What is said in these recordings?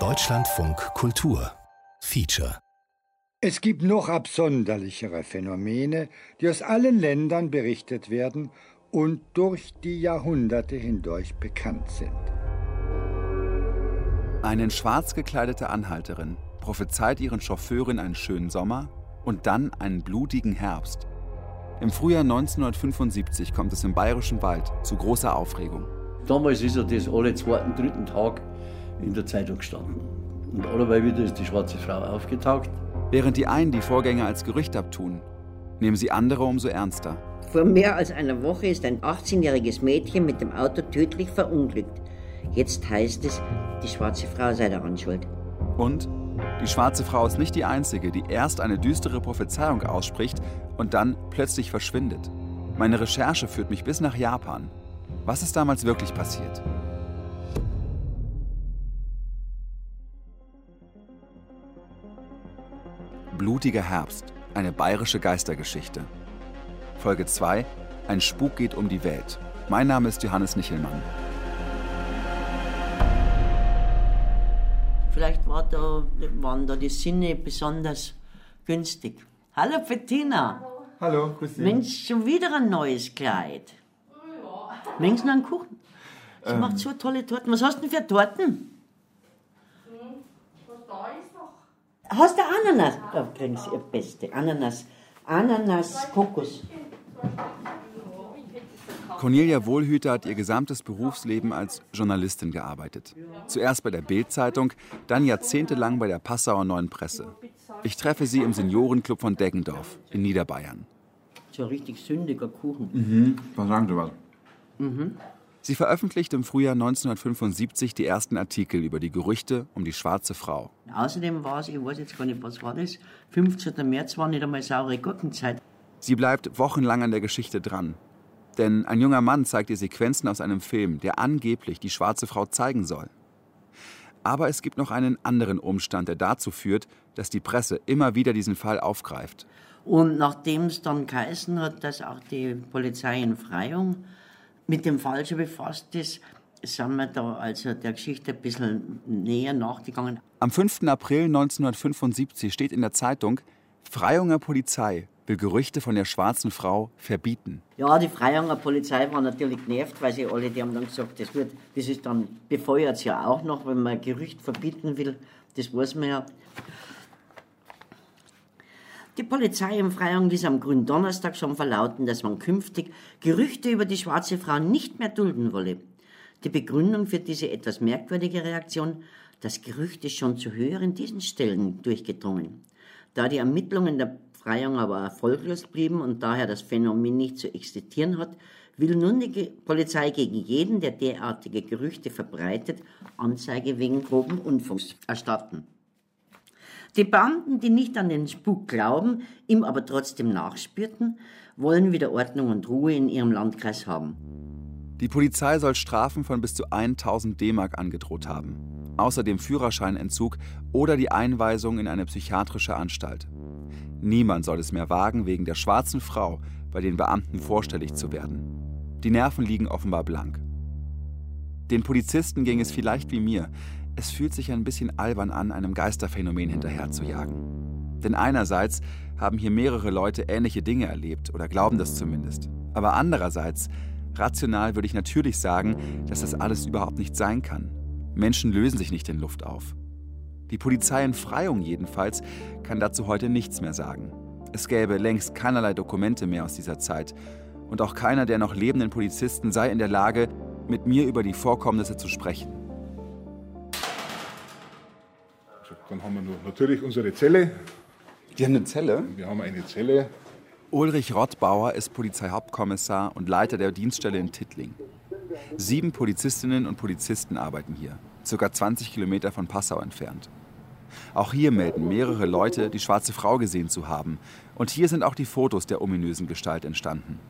Deutschlandfunk Kultur Feature Es gibt noch absonderlichere Phänomene, die aus allen Ländern berichtet werden und durch die Jahrhunderte hindurch bekannt sind. Eine in schwarz gekleidete Anhalterin prophezeit ihren Chauffeurin einen schönen Sommer und dann einen blutigen Herbst. Im Frühjahr 1975 kommt es im Bayerischen Wald zu großer Aufregung. Damals ist ja das alle zweiten, dritten Tag in der Zeitung gestanden. Und allerweil wieder ist die schwarze Frau aufgetaucht. Während die einen die Vorgänge als Gerücht abtun, nehmen sie andere umso ernster. Vor mehr als einer Woche ist ein 18-jähriges Mädchen mit dem Auto tödlich verunglückt. Jetzt heißt es, die schwarze Frau sei daran schuld. Und die schwarze Frau ist nicht die einzige, die erst eine düstere Prophezeiung ausspricht und dann plötzlich verschwindet. Meine Recherche führt mich bis nach Japan. Was ist damals wirklich passiert? Blutiger Herbst, eine bayerische Geistergeschichte. Folge 2, ein Spuk geht um die Welt. Mein Name ist Johannes Nichelmann. Vielleicht war da, waren da die Sinne besonders günstig. Hallo Bettina. Hallo, grüß dich. Mensch, schon wieder ein neues Kleid. Mensch, noch einen Kuchen. Sie Ähm. macht so tolle Torten. Was hast du denn für Torten? Hast du Ananas? Da kriegen Sie ihr Beste. Ananas. Ananas, Kokos. Cornelia Wohlhüter hat ihr gesamtes Berufsleben als Journalistin gearbeitet. Zuerst bei der Bild-Zeitung, dann jahrzehntelang bei der Passauer Neuen Presse. Ich treffe sie im Seniorenclub von Deggendorf in Niederbayern. So ein richtig sündiger Kuchen. Mhm. Was sagen Sie was? Sie veröffentlicht im Frühjahr 1975 die ersten Artikel über die Gerüchte um die schwarze Frau. Außerdem war es, ich weiß jetzt gar nicht, was war das, 15. März war nicht einmal saure Gurkenzeit. Sie bleibt wochenlang an der Geschichte dran. Denn ein junger Mann zeigt ihr Sequenzen aus einem Film, der angeblich die schwarze Frau zeigen soll. Aber es gibt noch einen anderen Umstand, der dazu führt, dass die Presse immer wieder diesen Fall aufgreift. Und nachdem es dann geheißen hat, dass auch die Polizei in Freyung mit dem Fall schon befasst ist, sind wir da also der Geschichte ein bisschen näher nachgegangen. Am 5. April 1975 steht in der Zeitung, Freyunger Polizei will Gerüchte von der schwarzen Frau verbieten. Ja, die Freyunger Polizei war natürlich genervt, weil sie alle, die haben dann gesagt, das, wird, das ist dann befeuert ja auch noch, wenn man ein Gerücht verbieten will. Das weiß man ja. Die Polizei in Freyung ließ am Gründonnerstag schon verlauten, dass man künftig Gerüchte über die schwarze Frau nicht mehr dulden wolle. Die Begründung für diese etwas merkwürdige Reaktion, das Gerücht ist schon zu höheren Dienststellen durchgedrungen. Da die Ermittlungen der Freyung aber erfolglos blieben und daher das Phänomen nicht zu existieren hat, will nun die Polizei gegen jeden, der derartige Gerüchte verbreitet, Anzeige wegen groben Unfunks erstatten. Die Beamten, die nicht an den Spuk glauben, ihm aber trotzdem nachspürten, wollen wieder Ordnung und Ruhe in ihrem Landkreis haben. Die Polizei soll Strafen von bis zu 1000 D-Mark angedroht haben. Außerdem Führerscheinentzug oder die Einweisung in eine psychiatrische Anstalt. Niemand soll es mehr wagen, wegen der schwarzen Frau bei den Beamten vorstellig zu werden. Die Nerven liegen offenbar blank. Den Polizisten ging es vielleicht wie mir. Es fühlt sich ein bisschen albern an, einem Geisterphänomen hinterherzujagen. Denn einerseits haben hier mehrere Leute ähnliche Dinge erlebt oder glauben das zumindest. Aber andererseits, rational würde ich natürlich sagen, dass das alles überhaupt nicht sein kann. Menschen lösen sich nicht in Luft auf. Die Polizei in Freyung jedenfalls kann dazu heute nichts mehr sagen. Es gäbe längst keinerlei Dokumente mehr aus dieser Zeit. Und auch keiner der noch lebenden Polizisten sei in der Lage, mit mir über die Vorkommnisse zu sprechen. Dann haben wir noch natürlich unsere Zelle. Die haben eine Zelle? Wir haben eine Zelle. Ulrich Rottbauer ist Polizeihauptkommissar und Leiter der Dienststelle in Tittling. Sieben Polizistinnen und Polizisten arbeiten hier, circa 20 Kilometer von Passau entfernt. Auch hier melden mehrere Leute, die schwarze Frau gesehen zu haben. Und hier sind auch die Fotos der ominösen Gestalt entstanden.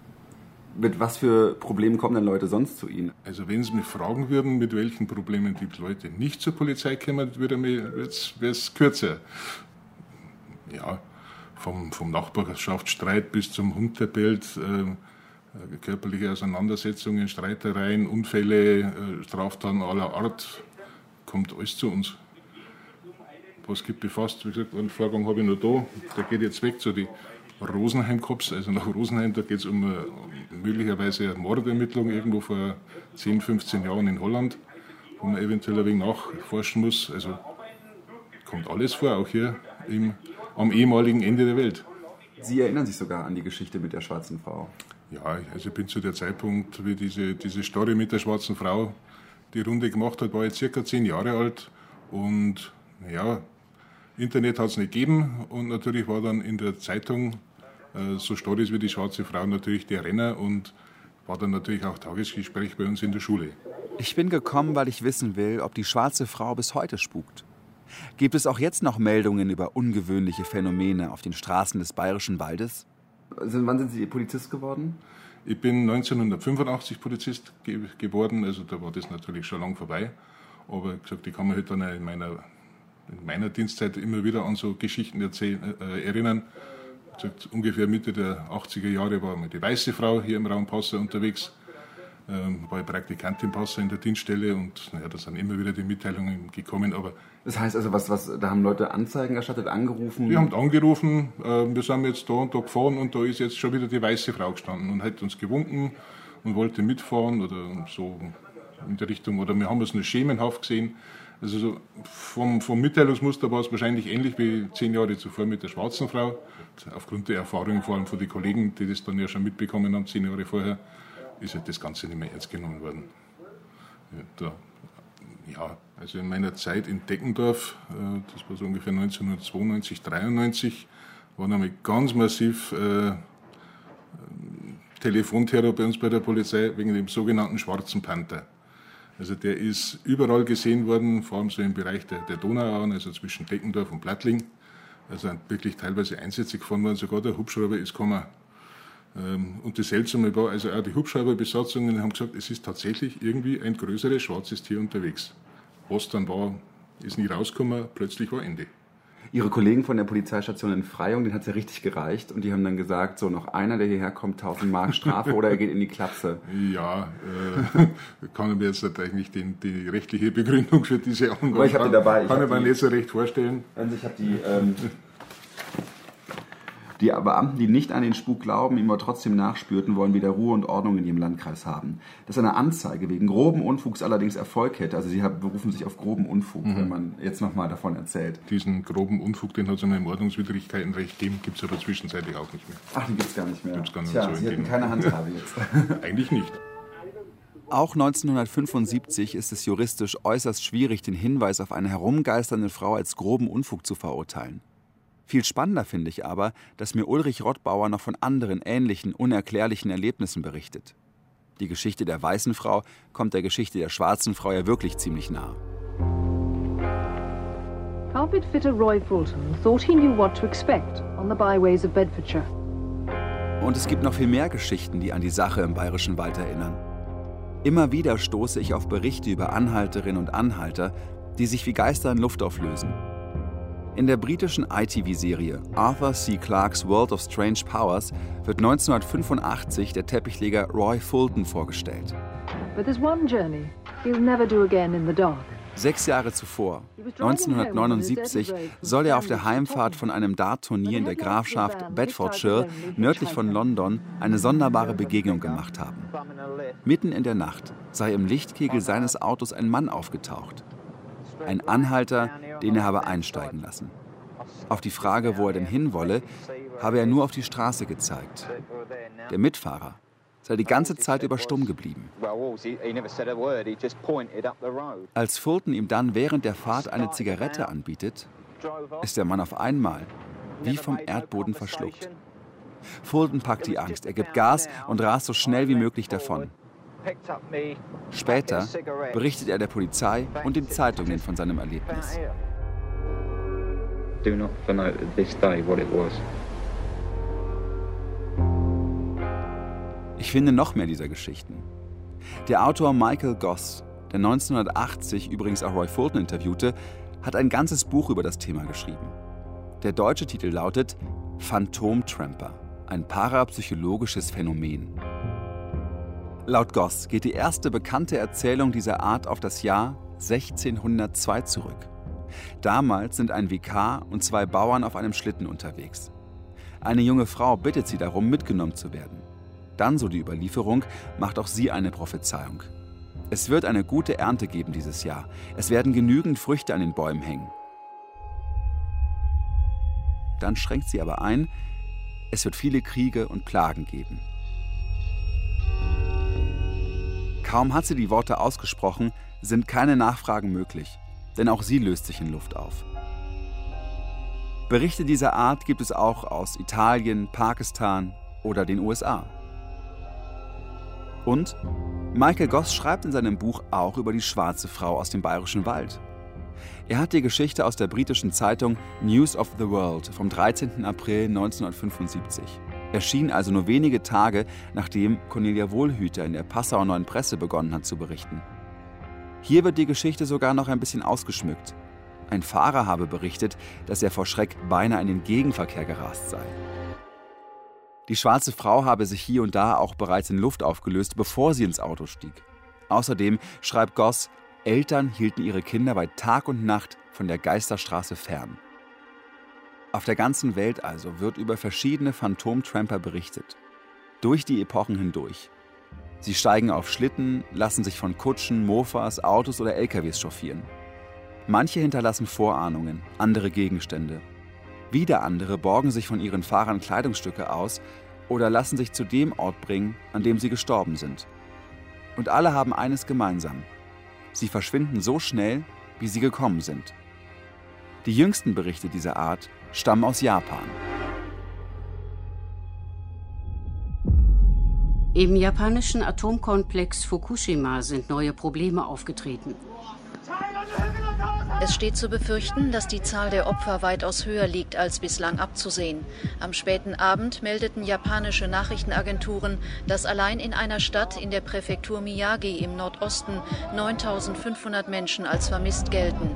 Mit was für Problemen kommen denn Leute sonst zu Ihnen? Also wenn Sie mich fragen würden, mit welchen Problemen die Leute nicht zur Polizei kommen, würde es kürzer. Ja, vom, vom Nachbarschaftsstreit bis zum Hunterbild, äh, Äh, körperliche Auseinandersetzungen, Streitereien, Unfälle, äh, Straftaten aller Art, kommt alles zu uns. Was gibt befasst? Wie gesagt, Vorgang habe ich noch da. Der geht jetzt weg zu den Rosenheim-Cops, also nach Rosenheim. Da geht es um, eine, möglicherweise eine Mordermittlung irgendwo vor 10, 15 Jahren in Holland, wo man eventuell ein wenig nachforschen muss. Also kommt alles vor, auch hier im, am ehemaligen Ende der Welt. Sie erinnern sich sogar an die Geschichte mit der schwarzen Frau. Ja, also ich bin zu der Zeitpunkt, wie diese, diese Story mit der schwarzen Frau die Runde gemacht hat, war ich circa zehn Jahre alt und ja, Internet hat es nicht gegeben und natürlich war dann in der Zeitung äh, so Stories wie die schwarze Frau natürlich der Renner und war dann natürlich auch Tagesgespräch bei uns in der Schule. Ich bin gekommen, weil ich wissen will, ob die schwarze Frau bis heute spukt. Gibt es auch jetzt noch Meldungen über ungewöhnliche Phänomene auf den Straßen des Bayerischen Waldes? Also, wann sind Sie Polizist geworden? Ich bin 1985 Polizist ge geworden, also da war das natürlich schon lang vorbei. Aber gesagt, ich kann mich halt dann in meiner, in meiner Dienstzeit immer wieder an so Geschichten erzählen, äh, erinnern. Ungefähr Mitte der 80er Jahre war mal die weiße Frau hier im Raum Passau unterwegs ähm, war ich Praktikant im Passau in der Dienststelle und naja, da sind immer wieder die Mitteilungen gekommen. Aber das heißt also, was, was, da haben Leute Anzeigen erstattet, angerufen? Wir haben angerufen, äh, wir sind jetzt da und da gefahren und da ist jetzt schon wieder die weiße Frau gestanden und hat uns gewunken und wollte mitfahren oder so in der Richtung. Oder wir haben es nur schemenhaft gesehen. Also so vom, vom Mitteilungsmuster war es wahrscheinlich ähnlich wie zehn Jahre zuvor mit der schwarzen Frau. Aufgrund der Erfahrung vor allem von den Kollegen, die das dann ja schon mitbekommen haben, zehn Jahre vorher ist halt das Ganze nicht mehr ernst genommen worden. Ja, da, ja, also in meiner Zeit in Deckendorf, äh, das war so ungefähr 1992, 93, war nämlich ganz massiv äh, Telefonterror bei uns bei der Polizei wegen dem sogenannten Schwarzen Panther. Also der ist überall gesehen worden, vor allem so im Bereich der, der Donauauen, also zwischen Deckendorf und Plattling. Also wirklich teilweise Einsätze gefahren worden, sogar der Hubschrauber ist gekommen ähm, und das Seltsame war, also auch die Hubschrauberbesatzungen haben gesagt, es ist tatsächlich irgendwie ein größeres schwarzes Tier unterwegs. Was dann war, ist nie rausgekommen, plötzlich war Ende. Ihre Kollegen von der Polizeistation in Freyung, denen hat es ja richtig gereicht und die haben dann gesagt, so noch einer, der hierher kommt, 1000 Mark Strafe oder er geht in die Klapse. Ja, äh, kann mir jetzt eigentlich den, die rechtliche Begründung für diese Angabe ich habe die dabei. Ich kann mir nicht so recht vorstellen. Also ich habe die ähm, die Beamten, die nicht an den Spuk glauben, ihm aber trotzdem nachspürten, wollen wieder Ruhe und Ordnung in ihrem Landkreis haben. Dass eine Anzeige wegen groben Unfugs allerdings Erfolg hätte, also sie berufen sich auf groben Unfug, mhm. wenn man jetzt nochmal davon erzählt. Diesen groben Unfug, den hat es im Ordnungswidrigkeitenrecht gegeben, gibt es aber zwischenzeitlich auch nicht mehr. Ach, den gibt es gar nicht mehr. Gibt's gar nicht Tja, so Sie hatten keine Handhabe jetzt. Eigentlich nicht. Auch 1975 ist es juristisch äußerst schwierig, den Hinweis auf eine herumgeisternde Frau als groben Unfug zu verurteilen. Viel spannender finde ich aber, dass mir Ulrich Rottbauer noch von anderen ähnlichen, unerklärlichen Erlebnissen berichtet. Die Geschichte der weißen Frau kommt der Geschichte der schwarzen Frau ja wirklich ziemlich nahe. Carpet fitter Roy Fulton thought he knew what to expect on the byways of Bedfordshire. Und es gibt noch viel mehr Geschichten, die an die Sache im Bayerischen Wald erinnern. Immer wieder stoße ich auf Berichte über Anhalterinnen und Anhalter, die sich wie Geister in Luft auflösen in der britischen ITV-Serie Arthur C. Clarke's World of Strange Powers wird 1985 der Teppichleger Roy Fulton vorgestellt. Sechs Jahre zuvor, 1979, soll er auf der Heimfahrt von einem Dart-Turnier in der Grafschaft Bedfordshire nördlich von London eine sonderbare Begegnung gemacht haben. Mitten in der Nacht sei im Lichtkegel seines Autos ein Mann aufgetaucht. Ein Anhalter, den er habe einsteigen lassen. Auf die Frage, wo er denn hinwolle, habe er nur auf die Straße gezeigt. Der Mitfahrer sei die ganze Zeit über stumm geblieben. Als Fulton ihm dann während der Fahrt eine Zigarette anbietet, ist der Mann auf einmal wie vom Erdboden verschluckt. Fulton packt die Angst, er gibt Gas und rast so schnell wie möglich davon. Später berichtet er der Polizei und den Zeitungen von seinem Erlebnis. Ich finde noch mehr dieser Geschichten. Der Autor Michael Goss, der 1980 übrigens auch Roy Fulton interviewte, hat ein ganzes Buch über das Thema geschrieben. Der deutsche Titel lautet Phantomtramper, ein parapsychologisches Phänomen. Laut Goss geht die erste bekannte Erzählung dieser Art auf das Jahr 1602 zurück. Damals sind ein Vikar und zwei Bauern auf einem Schlitten unterwegs. Eine junge Frau bittet sie darum, mitgenommen zu werden. Dann, so die Überlieferung, macht auch sie eine Prophezeiung. Es wird eine gute Ernte geben dieses Jahr. Es werden genügend Früchte an den Bäumen hängen. Dann schränkt sie aber ein, es wird viele Kriege und Plagen geben. Kaum hat sie die Worte ausgesprochen, sind keine Nachfragen möglich, denn auch sie löst sich in Luft auf. Berichte dieser Art gibt es auch aus Italien, Pakistan oder den USA. Und Michael Goss schreibt in seinem Buch auch über die schwarze Frau aus dem bayerischen Wald. Er hat die Geschichte aus der britischen Zeitung News of the World vom 13. April 1975. Erschien also nur wenige Tage, nachdem Cornelia Wohlhüter in der Passauer Neuen Presse begonnen hat zu berichten. Hier wird die Geschichte sogar noch ein bisschen ausgeschmückt. Ein Fahrer habe berichtet, dass er vor Schreck beinahe in den Gegenverkehr gerast sei. Die schwarze Frau habe sich hier und da auch bereits in Luft aufgelöst, bevor sie ins Auto stieg. Außerdem schreibt Goss, Eltern hielten ihre Kinder bei Tag und Nacht von der Geisterstraße fern. Auf der ganzen Welt also wird über verschiedene Phantomtramper berichtet. Durch die Epochen hindurch. Sie steigen auf Schlitten, lassen sich von Kutschen, Mofas, Autos oder LKWs chauffieren. Manche hinterlassen Vorahnungen, andere Gegenstände. Wieder andere borgen sich von ihren Fahrern Kleidungsstücke aus oder lassen sich zu dem Ort bringen, an dem sie gestorben sind. Und alle haben eines gemeinsam. Sie verschwinden so schnell, wie sie gekommen sind. Die jüngsten Berichte dieser Art stammen aus Japan. Im japanischen Atomkomplex Fukushima sind neue Probleme aufgetreten. Es steht zu befürchten, dass die Zahl der Opfer weitaus höher liegt als bislang abzusehen. Am späten Abend meldeten japanische Nachrichtenagenturen, dass allein in einer Stadt in der Präfektur Miyagi im Nordosten 9500 Menschen als vermisst gelten.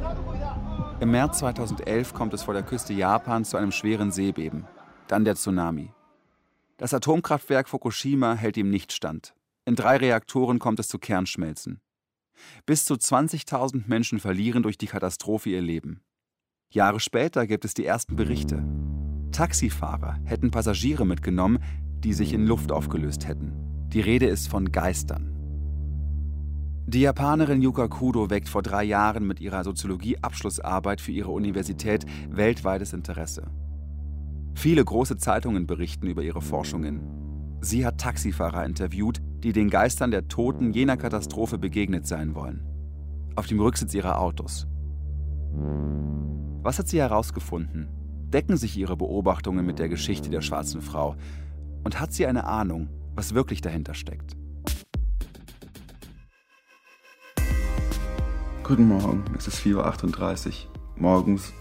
Im März 2011 kommt es vor der Küste Japans zu einem schweren Seebeben. Dann der Tsunami. Das Atomkraftwerk Fukushima hält ihm nicht stand. In drei Reaktoren kommt es zu Kernschmelzen. Bis zu 20.000 Menschen verlieren durch die Katastrophe ihr Leben. Jahre später gibt es die ersten Berichte. Taxifahrer hätten Passagiere mitgenommen, die sich in Luft aufgelöst hätten. Die Rede ist von Geistern. Die Japanerin Yuka Kudo weckt vor drei Jahren mit ihrer Soziologie-Abschlussarbeit für ihre Universität weltweites Interesse. Viele große Zeitungen berichten über ihre Forschungen. Sie hat Taxifahrer interviewt, die den Geistern der Toten jener Katastrophe begegnet sein wollen. Auf dem Rücksitz ihrer Autos. Was hat sie herausgefunden? Decken sich ihre Beobachtungen mit der Geschichte der schwarzen Frau? Und hat sie eine Ahnung, was wirklich dahinter steckt? Guten Morgen, es ist 4.38 Uhr morgens.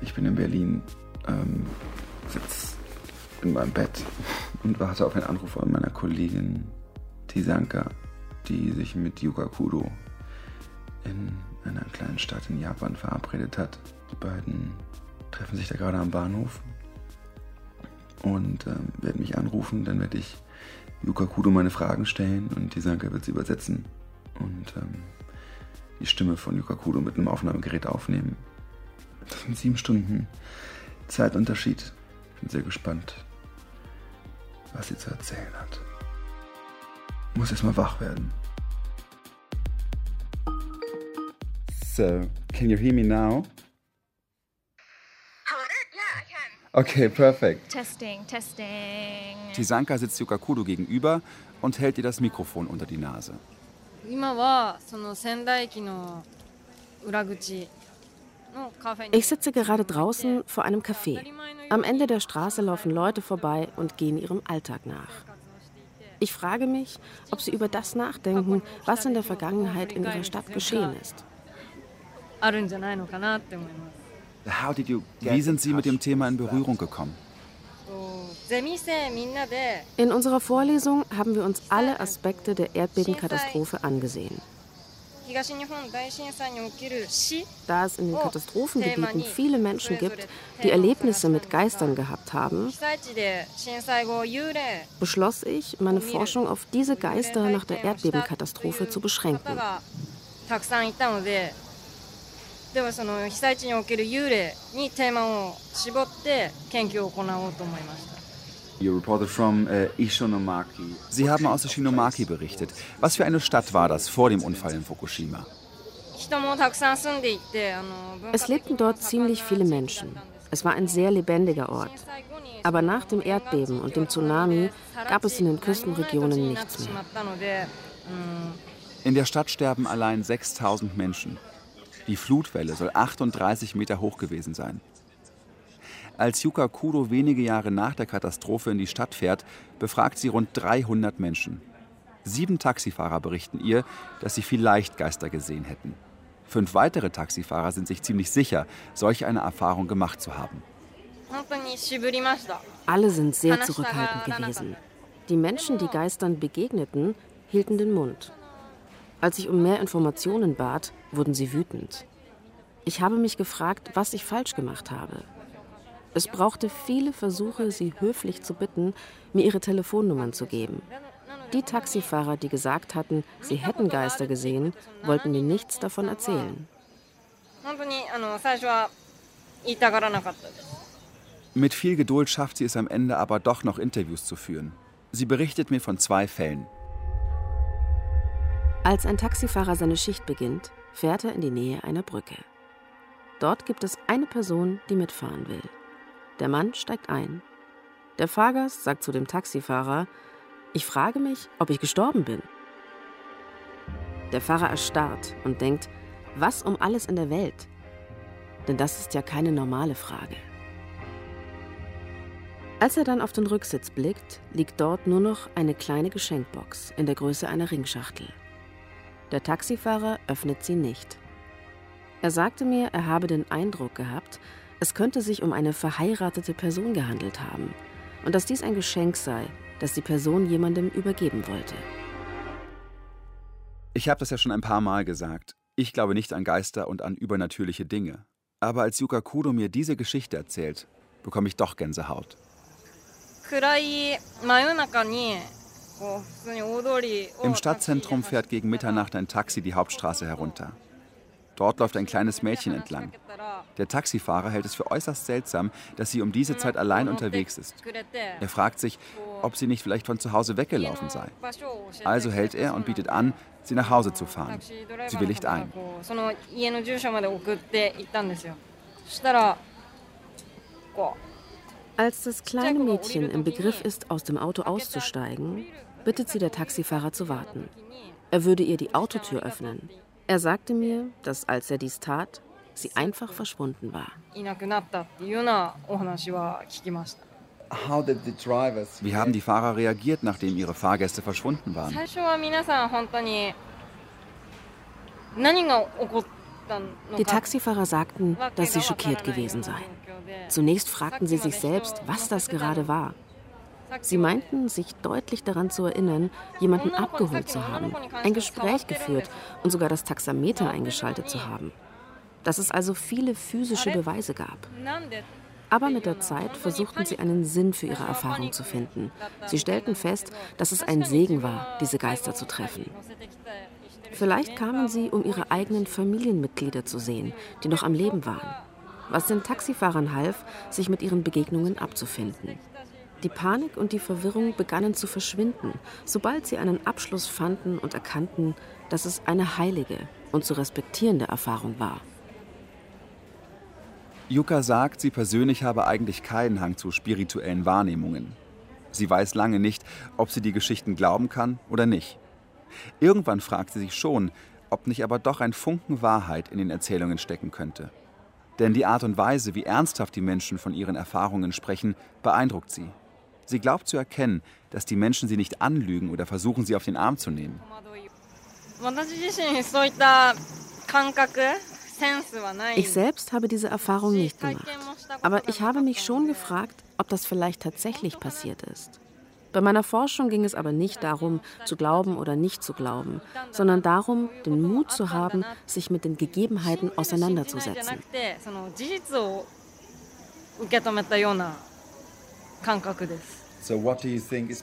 Ich bin in Berlin, ähm, sitze in meinem Bett und warte auf einen Anruf von meiner Kollegin Tisanka, die sich mit Yuka Kudo in einer kleinen Stadt in Japan verabredet hat. Die beiden treffen sich da gerade am Bahnhof und ähm, werden mich anrufen. Dann werde ich Yuka Kudo meine Fragen stellen und Tisanka wird sie übersetzen und ähm, die Stimme von Yuka Kudo mit einem Aufnahmegerät aufnehmen. Das sind sieben Stunden Zeitunterschied. Ich bin sehr gespannt, was sie zu erzählen hat. Muss erst mal wach werden. So, can you hear me now? Okay, perfect. Testing, testing. Tisanka sitzt Yukakudo gegenüber und hält ihr das Mikrofon unter die Nase. Ich sitze gerade draußen vor einem Café. Am Ende der Straße laufen Leute vorbei und gehen ihrem Alltag nach. Ich frage mich, ob sie über das nachdenken, was in der Vergangenheit in ihrer Stadt geschehen ist. Wie sind Sie mit dem Thema in Berührung gekommen? In unserer Vorlesung haben wir uns alle Aspekte der Erdbebenkatastrophe angesehen. Da es in den Katastrophengebieten viele Menschen gibt, die Erlebnisse mit Geistern gehabt haben, beschloss ich, meine Forschung auf diese Geister nach der Erdbebenkatastrophe zu beschränken. Sie haben aus Ishinomaki berichtet. Was für eine Stadt war das vor dem Unfall in Fukushima? Es lebten dort ziemlich viele Menschen. Es war ein sehr lebendiger Ort. Aber nach dem Erdbeben und dem Tsunami gab es in den Küstenregionen nichts mehr. In der Stadt sterben allein 6000 Menschen. Die Flutwelle soll 38 Meter hoch gewesen sein. Als Yuka Kudo wenige Jahre nach der Katastrophe in die Stadt fährt, befragt sie rund 300 Menschen. Sieben Taxifahrer berichten ihr, dass sie vielleicht Geister gesehen hätten. Fünf weitere Taxifahrer sind sich ziemlich sicher, solch eine Erfahrung gemacht zu haben. Alle sind sehr zurückhaltend gewesen. Die Menschen, die Geistern begegneten, hielten den Mund. Als ich um mehr Informationen bat, wurden sie wütend. Ich habe mich gefragt, was ich falsch gemacht habe. Es brauchte viele Versuche, sie höflich zu bitten, mir ihre Telefonnummern zu geben. Die Taxifahrer, die gesagt hatten, sie hätten Geister gesehen, wollten mir nichts davon erzählen. Mit viel Geduld schafft sie es am Ende aber doch noch Interviews zu führen. Sie berichtet mir von zwei Fällen. Als ein Taxifahrer seine Schicht beginnt, fährt er in die Nähe einer Brücke. Dort gibt es eine Person, die mitfahren will. Der Mann steigt ein. Der Fahrgast sagt zu dem Taxifahrer, ich frage mich, ob ich gestorben bin. Der Fahrer erstarrt und denkt, was um alles in der Welt? Denn das ist ja keine normale Frage. Als er dann auf den Rücksitz blickt, liegt dort nur noch eine kleine Geschenkbox in der Größe einer Ringschachtel. Der Taxifahrer öffnet sie nicht. Er sagte mir, er habe den Eindruck gehabt, es könnte sich um eine verheiratete Person gehandelt haben und dass dies ein Geschenk sei, das die Person jemandem übergeben wollte. Ich habe das ja schon ein paar Mal gesagt. Ich glaube nicht an Geister und an übernatürliche Dinge. Aber als Yuka Kudo mir diese Geschichte erzählt, bekomme ich doch Gänsehaut. Im Stadtzentrum fährt gegen Mitternacht ein Taxi die Hauptstraße herunter. Dort läuft ein kleines Mädchen entlang. Der Taxifahrer hält es für äußerst seltsam, dass sie um diese Zeit allein unterwegs ist. Er fragt sich, ob sie nicht vielleicht von zu Hause weggelaufen sei. Also hält er und bietet an, sie nach Hause zu fahren. Sie willigt ein. Als das kleine Mädchen im Begriff ist, aus dem Auto auszusteigen, bittet sie der Taxifahrer zu warten. Er würde ihr die Autotür öffnen. Er sagte mir, dass als er dies tat, sie einfach verschwunden war. Wie haben die Fahrer reagiert, nachdem ihre Fahrgäste verschwunden waren? Die Taxifahrer sagten, dass sie schockiert gewesen seien. Zunächst fragten sie sich selbst, was das gerade war. Sie meinten, sich deutlich daran zu erinnern, jemanden abgeholt zu haben, ein Gespräch geführt und sogar das Taxameter eingeschaltet zu haben. Dass es also viele physische Beweise gab. Aber mit der Zeit versuchten sie einen Sinn für ihre Erfahrung zu finden. Sie stellten fest, dass es ein Segen war, diese Geister zu treffen. Vielleicht kamen sie, um ihre eigenen Familienmitglieder zu sehen, die noch am Leben waren. Was den Taxifahrern half, sich mit ihren Begegnungen abzufinden. Die Panik und die Verwirrung begannen zu verschwinden, sobald sie einen Abschluss fanden und erkannten, dass es eine heilige und zu respektierende Erfahrung war. Yuka sagt, sie persönlich habe eigentlich keinen Hang zu spirituellen Wahrnehmungen. Sie weiß lange nicht, ob sie die Geschichten glauben kann oder nicht. Irgendwann fragt sie sich schon, ob nicht aber doch ein Funken Wahrheit in den Erzählungen stecken könnte. Denn die Art und Weise, wie ernsthaft die Menschen von ihren Erfahrungen sprechen, beeindruckt sie. Sie glaubt zu erkennen, dass die Menschen sie nicht anlügen oder versuchen, sie auf den Arm zu nehmen. Ich selbst habe diese Erfahrung nicht gemacht. Aber ich habe mich schon gefragt, ob das vielleicht tatsächlich passiert ist. Bei meiner Forschung ging es aber nicht darum, zu glauben oder nicht zu glauben, sondern darum, den Mut zu haben, sich mit den Gegebenheiten auseinanderzusetzen.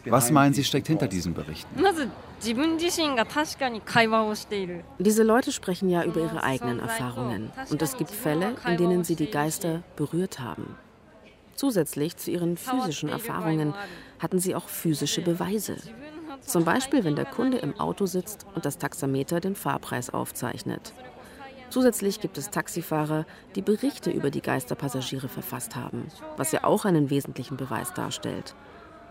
Was meinen Sie steckt hinter diesen Berichten? Diese Leute sprechen ja über ihre eigenen Erfahrungen und es gibt Fälle, in denen sie die Geister berührt haben. Zusätzlich zu ihren physischen Erfahrungen hatten sie auch physische Beweise. Zum Beispiel, wenn der Kunde im Auto sitzt und das Taxameter den Fahrpreis aufzeichnet. Zusätzlich gibt es Taxifahrer, die Berichte über die Geisterpassagiere verfasst haben, was ja auch einen wesentlichen Beweis darstellt.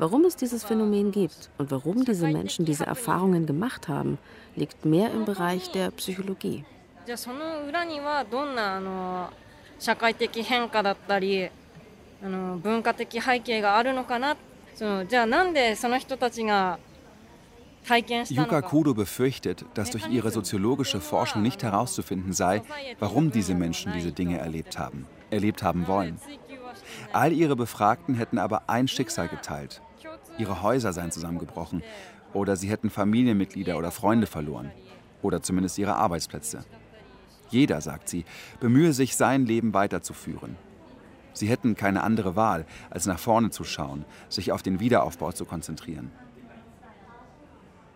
Warum es dieses Phänomen gibt und warum diese Menschen diese Erfahrungen gemacht haben, liegt mehr im Bereich der Psychologie. Yuka Kudo befürchtet, dass durch ihre soziologische Forschung nicht herauszufinden sei, warum diese Menschen diese Dinge erlebt haben, erlebt haben wollen. All ihre Befragten hätten aber ein Schicksal geteilt, Ihre Häuser seien zusammengebrochen oder sie hätten Familienmitglieder oder Freunde verloren oder zumindest ihre Arbeitsplätze. Jeder, sagt sie, bemühe sich, sein Leben weiterzuführen, Sie hätten keine andere Wahl, als nach vorne zu schauen, sich auf den Wiederaufbau zu konzentrieren.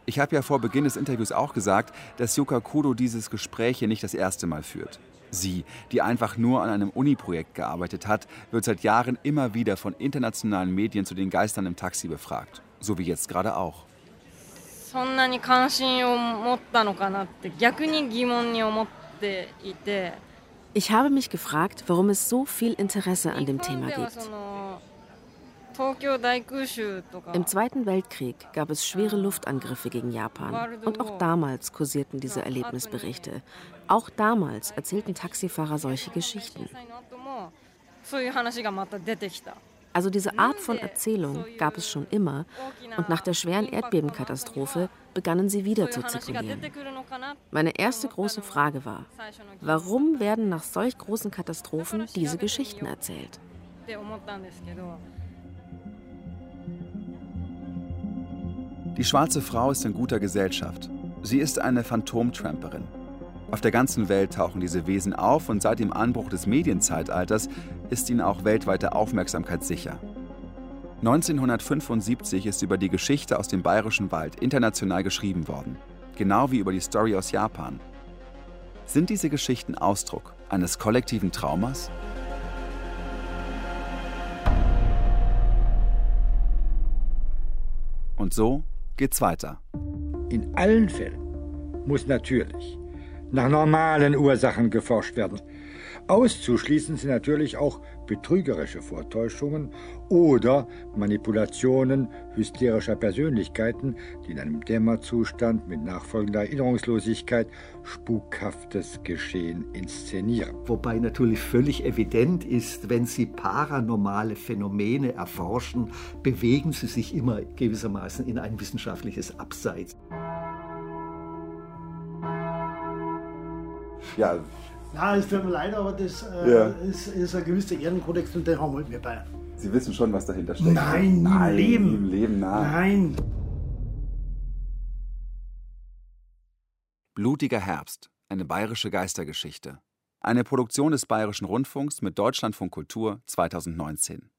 Ich habe ja vor Beginn des Interviews auch gesagt, dass Yuka Kudo dieses Gespräch hier nicht das erste Mal führt. Sie, die einfach nur an einem Uni-Projekt gearbeitet hat, wird seit Jahren immer wieder von internationalen Medien zu den Geistern im Taxi befragt. So wie jetzt gerade auch. Ich habe mich gefragt, warum es so viel Interesse an dem Thema gibt. Im Zweiten Weltkrieg gab es schwere Luftangriffe gegen Japan. Und auch damals kursierten diese Erlebnisberichte. Auch damals erzählten Taxifahrer solche Geschichten. Also diese Art von Erzählung gab es schon immer und nach der schweren Erdbebenkatastrophe begannen sie wieder zu zirkulieren. Meine erste große Frage war, warum werden nach solch großen Katastrophen diese Geschichten erzählt? Die schwarze Frau ist in guter Gesellschaft. Sie ist eine Phantomtramperin. Auf der ganzen Welt tauchen diese Wesen auf und seit dem Anbruch des Medienzeitalters ist ihnen auch weltweite Aufmerksamkeit sicher. 1975 ist über die Geschichte aus dem bayerischen Wald international geschrieben worden, genau wie über die Story aus Japan. Sind diese Geschichten Ausdruck eines kollektiven Traumas? Und so geht's weiter. In allen Fällen muss natürlich nach normalen Ursachen geforscht werden. Auszuschließen sind natürlich auch betrügerische Vortäuschungen oder Manipulationen hysterischer Persönlichkeiten, die in einem Dämmerzustand mit nachfolgender Erinnerungslosigkeit spukhaftes Geschehen inszenieren. Wobei natürlich völlig evident ist, wenn Sie paranormale Phänomene erforschen, bewegen Sie sich immer gewissermaßen in ein wissenschaftliches Abseits. Ja. Nein, es tut mir leid, aber das äh, ja. ist, ist, ein gewisser Ehrenkodex und den haben wir bei. Sie wissen schon, was dahinter steckt. Nein, nie nein, im Leben. Nie im Leben, nein. Nein. Blutiger Herbst, eine bayerische Geistergeschichte. Eine Produktion des Bayerischen Rundfunks mit Deutschlandfunk Kultur 2019.